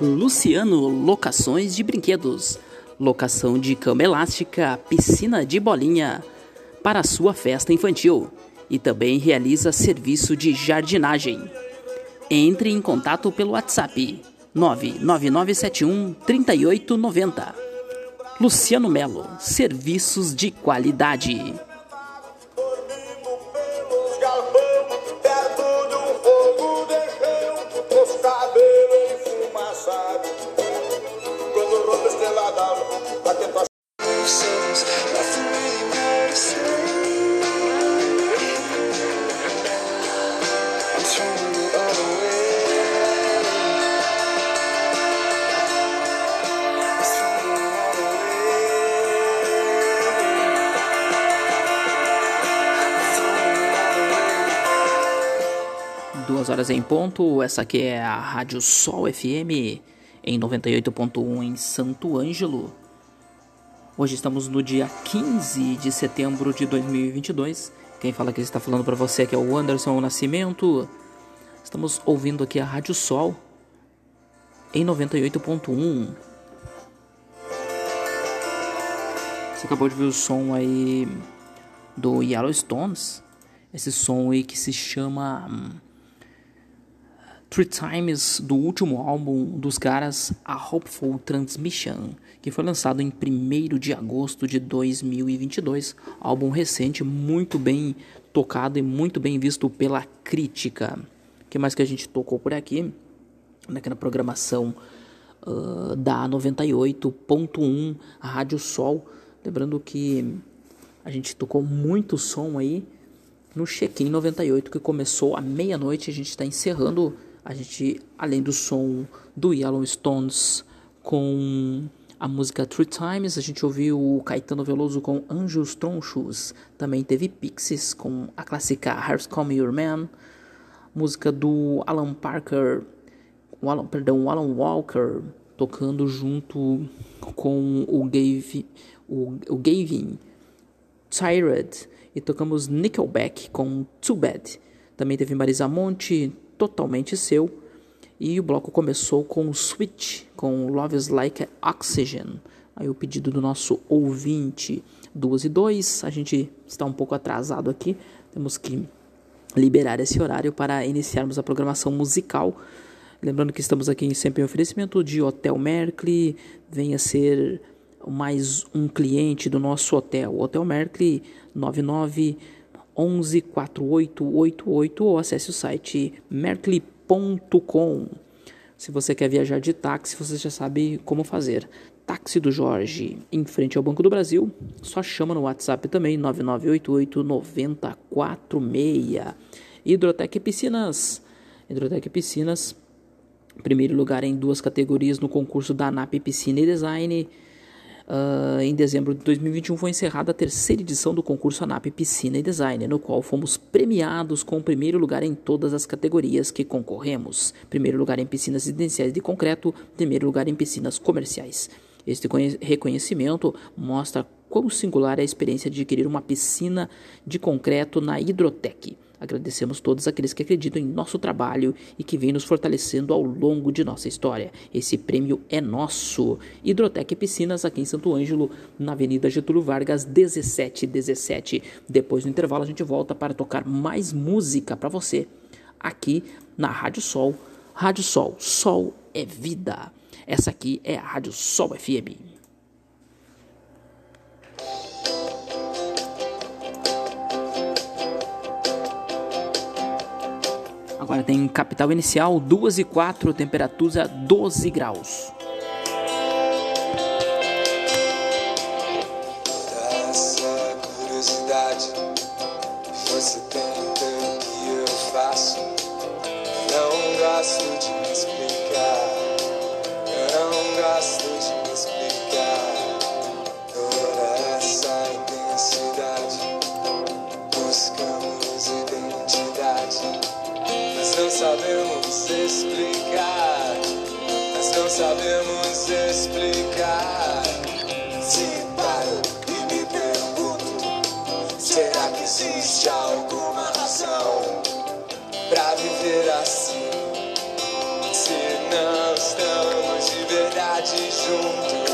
Luciano Locações de Brinquedos. Locação de cama elástica, piscina de bolinha para sua festa infantil e também realiza serviço de jardinagem. Entre em contato pelo WhatsApp 99971 3890. Luciano Melo, serviços de qualidade. Duas horas em ponto, essa aqui é a Rádio Sol FM em 98.1 em Santo Ângelo. Hoje estamos no dia 15 de setembro de 2022. Quem fala que está falando para você aqui é o Anderson Nascimento. Estamos ouvindo aqui a Rádio Sol em 98.1. Você acabou de ver o som aí do Yellowstones. Esse som aí que se chama hum, Three Times do último álbum dos caras, A Hopeful Transmission, que foi lançado em 1 de agosto de 2022. Álbum recente, muito bem tocado e muito bem visto pela crítica. O que mais que a gente tocou por aqui? Naquela programação uh, da 98.1, a Rádio Sol. Lembrando que a gente tocou muito som aí no Check-in 98, que começou à meia-noite. A gente está encerrando a gente, além do som do Yellowstones com a música Three Times, a gente ouviu o Caetano Veloso com Anjos Tronchos. Também teve Pixies com a clássica Hearts Come Your Man. Música do Alan Parker, o Alan, perdão, o Alan Walker tocando junto com o, Gave, o, o Gavin Tired. E tocamos Nickelback com Too Bad. Também teve Marisa Monte, totalmente seu. E o bloco começou com o Switch, com Love is Like Oxygen. Aí o pedido do nosso ouvinte, 2 e 2. A gente está um pouco atrasado aqui, temos que liberar esse horário para iniciarmos a programação musical. Lembrando que estamos aqui sempre em oferecimento de Hotel Merkley, venha ser mais um cliente do nosso hotel. Hotel Merkley 99 11 4888 ou acesse o site merkley.com. Se você quer viajar de táxi, você já sabe como fazer. Táxi do Jorge, em frente ao Banco do Brasil, só chama no WhatsApp também, 9988 9046. Hidrotec Piscinas. Hidrotec Piscinas, primeiro lugar em duas categorias no concurso da ANAP Piscina e Design Uh, em dezembro de 2021 foi encerrada a terceira edição do concurso ANAP Piscina e Design, no qual fomos premiados com o primeiro lugar em todas as categorias que concorremos. Primeiro lugar em piscinas residenciais de concreto, primeiro lugar em piscinas comerciais. Este reconhecimento mostra quão singular é a experiência de adquirir uma piscina de concreto na Hidrotec. Agradecemos todos aqueles que acreditam em nosso trabalho e que vêm nos fortalecendo ao longo de nossa história. Esse prêmio é nosso. Hidrotec Piscinas, aqui em Santo Ângelo, na Avenida Getúlio Vargas, 1717. Depois do intervalo, a gente volta para tocar mais música para você aqui na Rádio Sol. Rádio Sol, Sol é vida. Essa aqui é a Rádio Sol FM. Agora tem capital inicial 2 e 4, temperatura 12 graus. Essa curiosidade você tenta que eu faço. Não gosto de sabemos explicar. Se paro e me pergunto: será que existe alguma razão pra viver assim? Se não estamos de verdade juntos.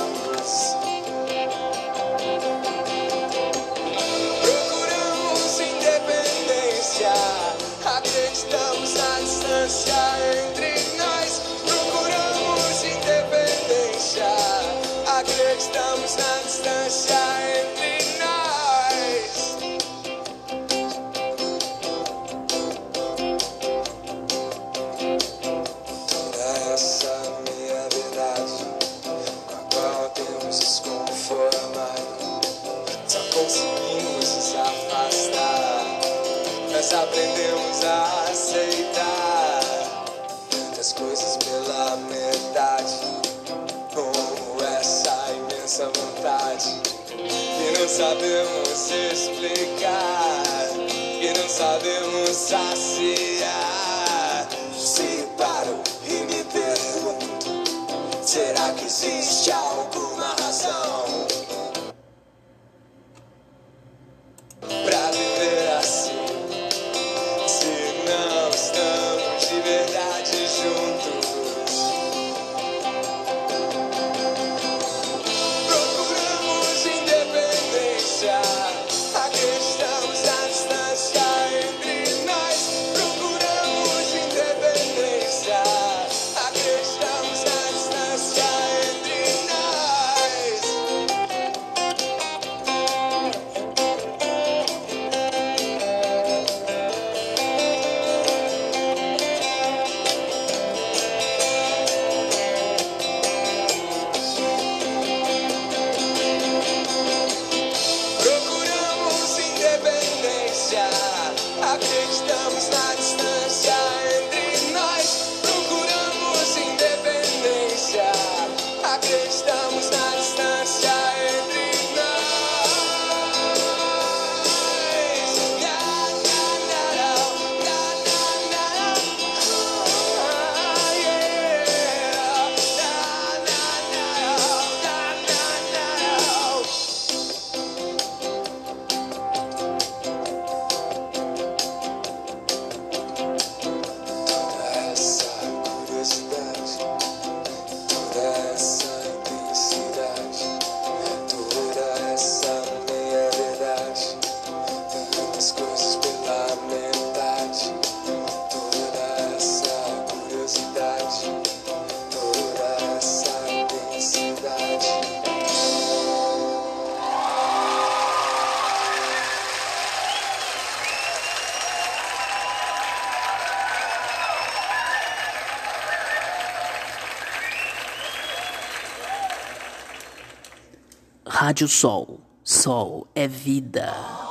O sol. Sol é vida.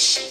Yes.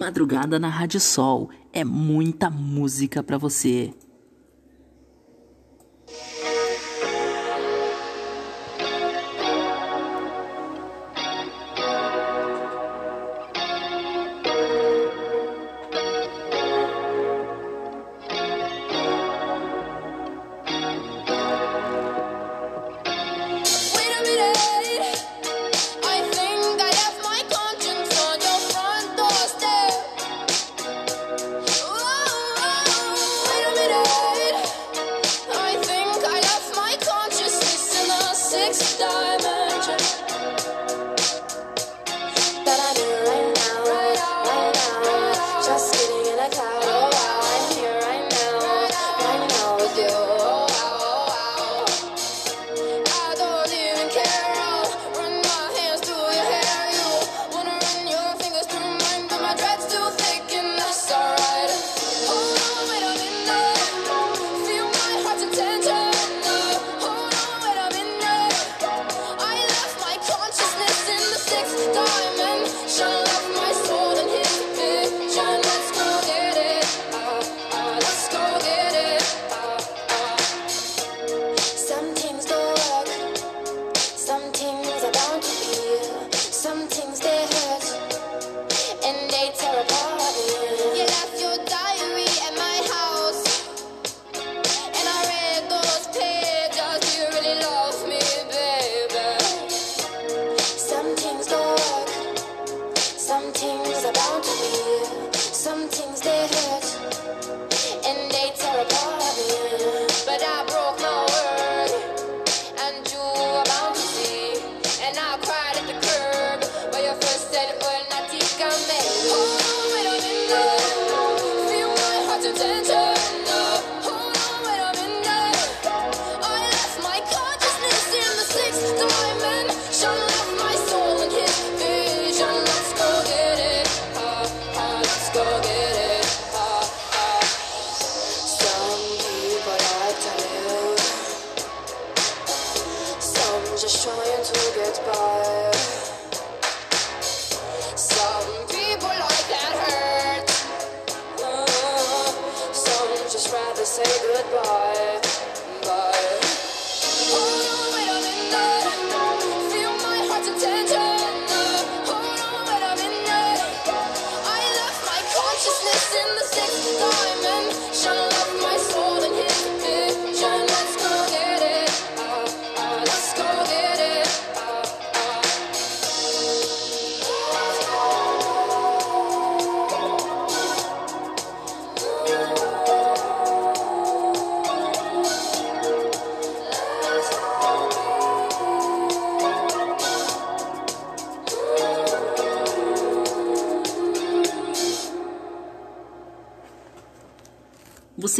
Madrugada na Rádio Sol. É muita música para você. king's day.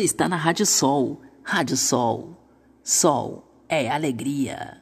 Você está na Rádio Sol. Rádio Sol. Sol é alegria.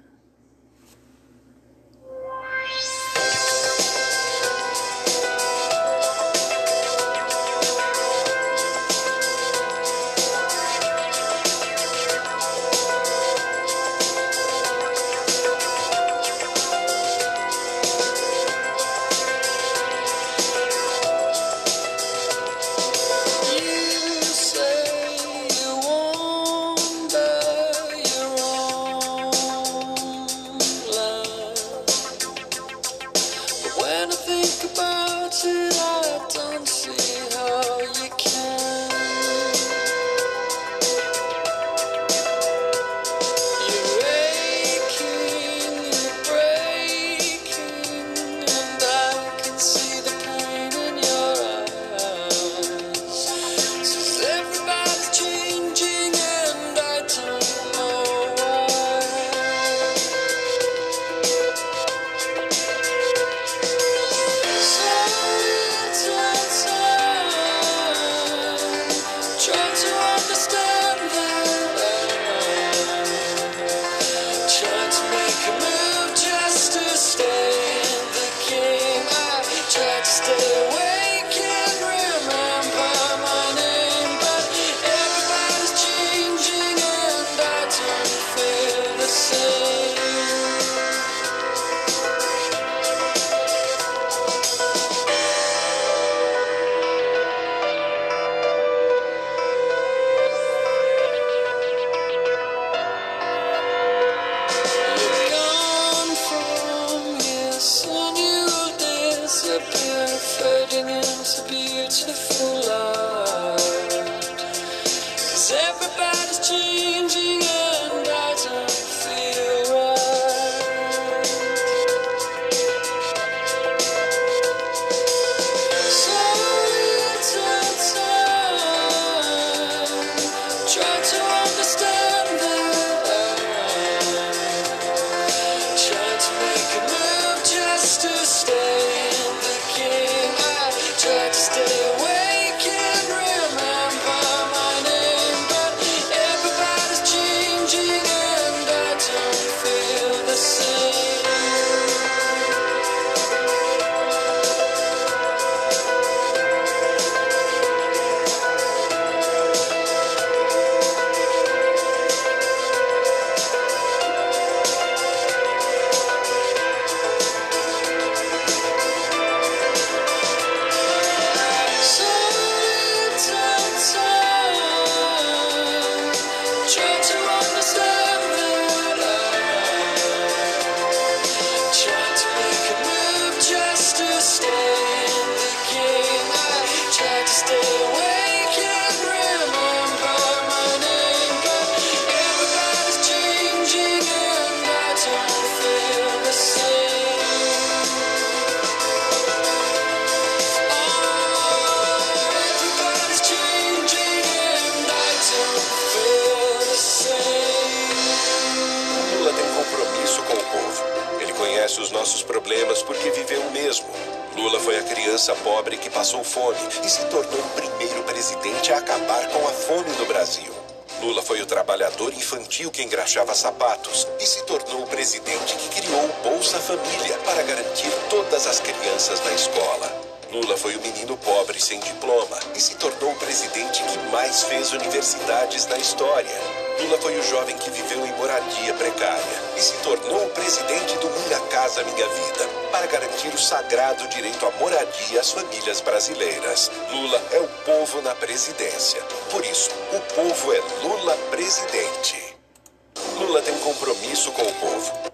Porque viveu o mesmo. Lula foi a criança pobre que passou fome e se tornou o primeiro presidente a acabar com a fome no Brasil. Lula foi o trabalhador infantil que engraxava sapatos e se tornou o presidente que criou o Bolsa Família para garantir todas as crianças na escola. Lula foi o menino pobre sem diploma e se tornou o presidente que mais fez universidades na história. Lula foi o jovem que viveu em moradia precária e se tornou o presidente do Minha Casa Minha Vida para garantir o sagrado direito à moradia às famílias brasileiras. Lula é o povo na presidência. Por isso, o povo é Lula presidente. Lula tem compromisso com o povo.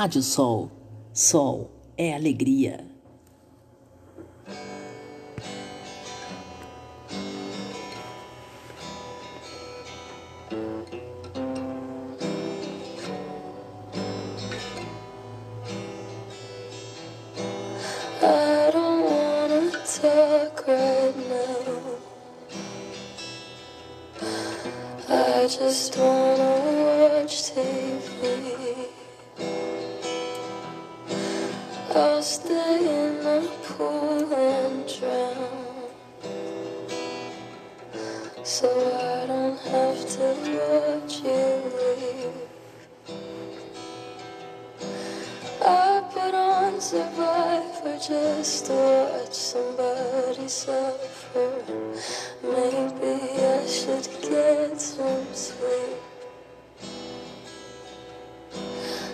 Rádio Sol. Sol é alegria.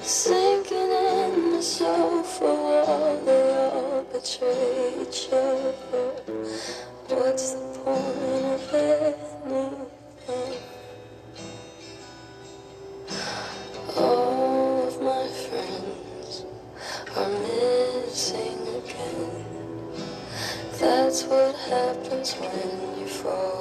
Sinking in the sofa all they all betray each other. What's the point of anything? All of my friends are missing again. That's what happens when you fall.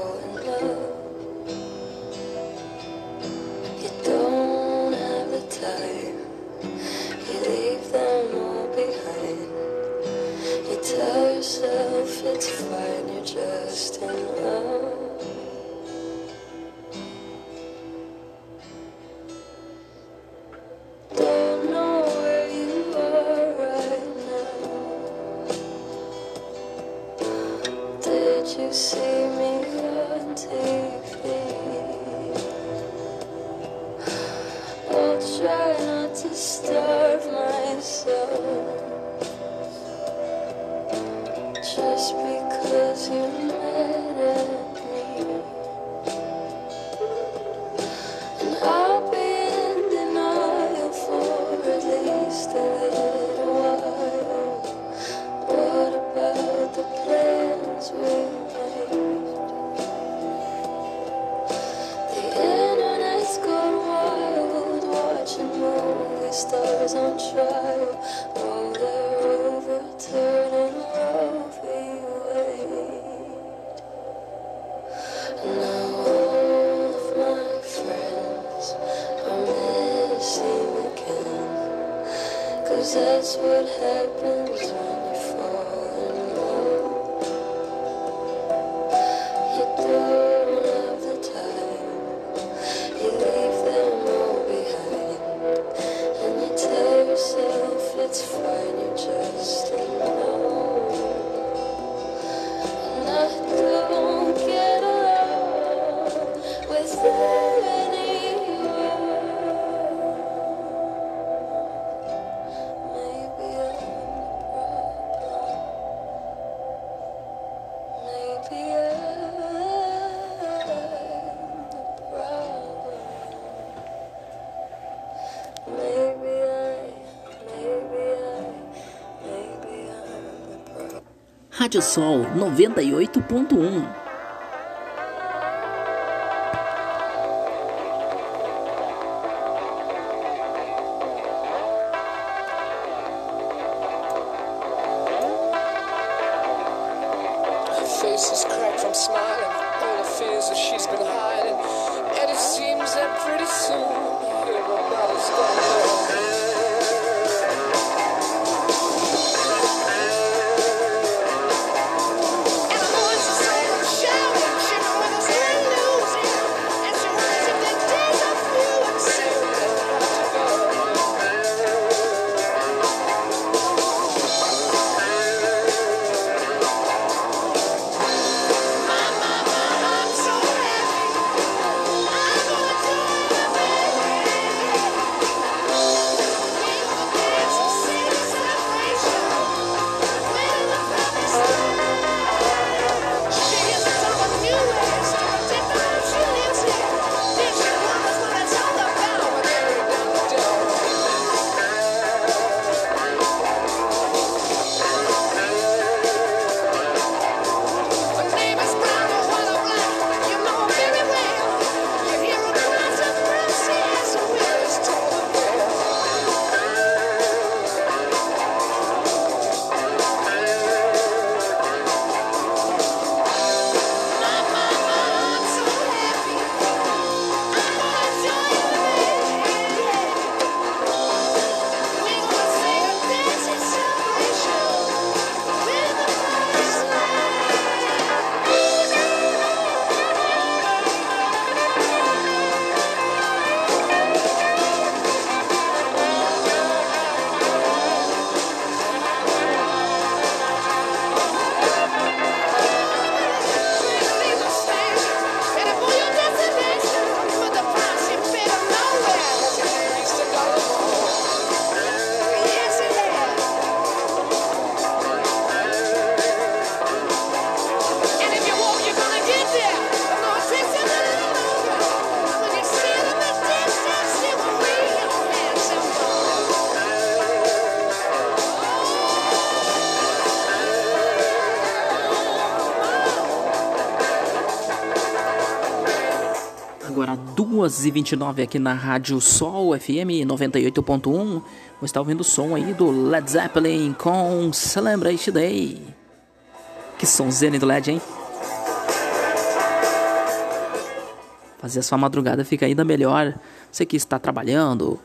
you. Rádio Sol 98.1. 2h29 aqui na Rádio Sol FM 98.1. Você está ouvindo o som aí do Led Zeppelin com Celebration Day. Que sonzeira do LED, hein? Fazer a sua madrugada fica ainda melhor. Você que está trabalhando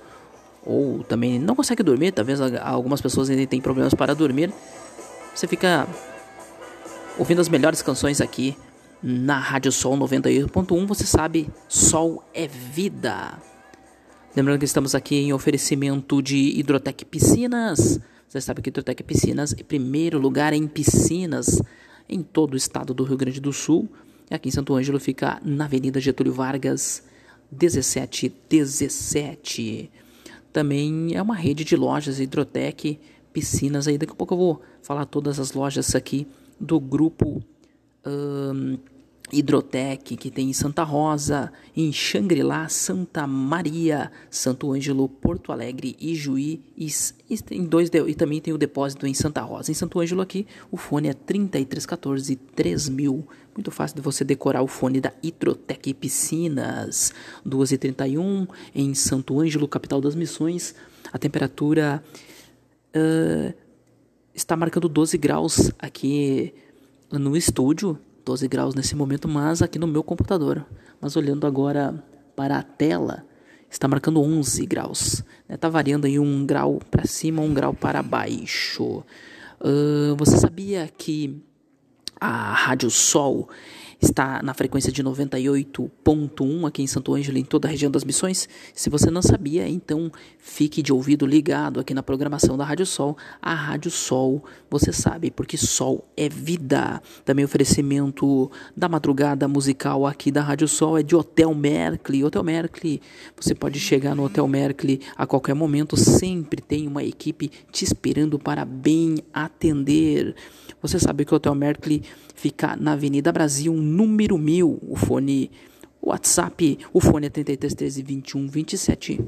ou também não consegue dormir, talvez algumas pessoas ainda têm problemas para dormir. Você fica ouvindo as melhores canções aqui na Rádio Sol 98.1. Você sabe, Sol é vida. Lembrando que estamos aqui em oferecimento de Hidrotec Piscinas. Você sabe que Hidrotec Piscinas é primeiro lugar em piscinas em todo o estado do Rio Grande do Sul. Aqui em Santo Ângelo fica na Avenida Getúlio Vargas, 1717. Também é uma rede de lojas Hidrotec Piscinas. Aí daqui a pouco eu vou falar todas as lojas aqui do grupo hum, Hidrotec, que tem em Santa Rosa, em Xangri-Lá, Santa Maria, Santo Ângelo, Porto Alegre, e, e, tem dois, e também tem o depósito em Santa Rosa. Em Santo Ângelo aqui, o fone é 3314 3000. Muito fácil de você decorar o fone da Hidrotec Piscinas. 2h31 em Santo Ângelo, capital das missões. A temperatura uh, está marcando 12 graus aqui no estúdio. 12 graus nesse momento, mas aqui no meu computador. Mas olhando agora para a tela, está marcando 11 graus. Está variando aí um grau para cima, um grau para baixo. Uh, você sabia que a Rádio Sol está na frequência de 98.1 aqui em Santo Ângelo, em toda a região das Missões. Se você não sabia, então fique de ouvido ligado aqui na programação da Rádio Sol. A Rádio Sol, você sabe, porque Sol é vida. Também oferecimento da madrugada musical aqui da Rádio Sol é de Hotel Merkley. Hotel Merkley, você pode chegar no Hotel Merkley a qualquer momento, sempre tem uma equipe te esperando para bem atender. Você sabe que o Hotel Merkley fica na Avenida Brasil, número 1000. O fone, WhatsApp, o fone é 3313 21 27.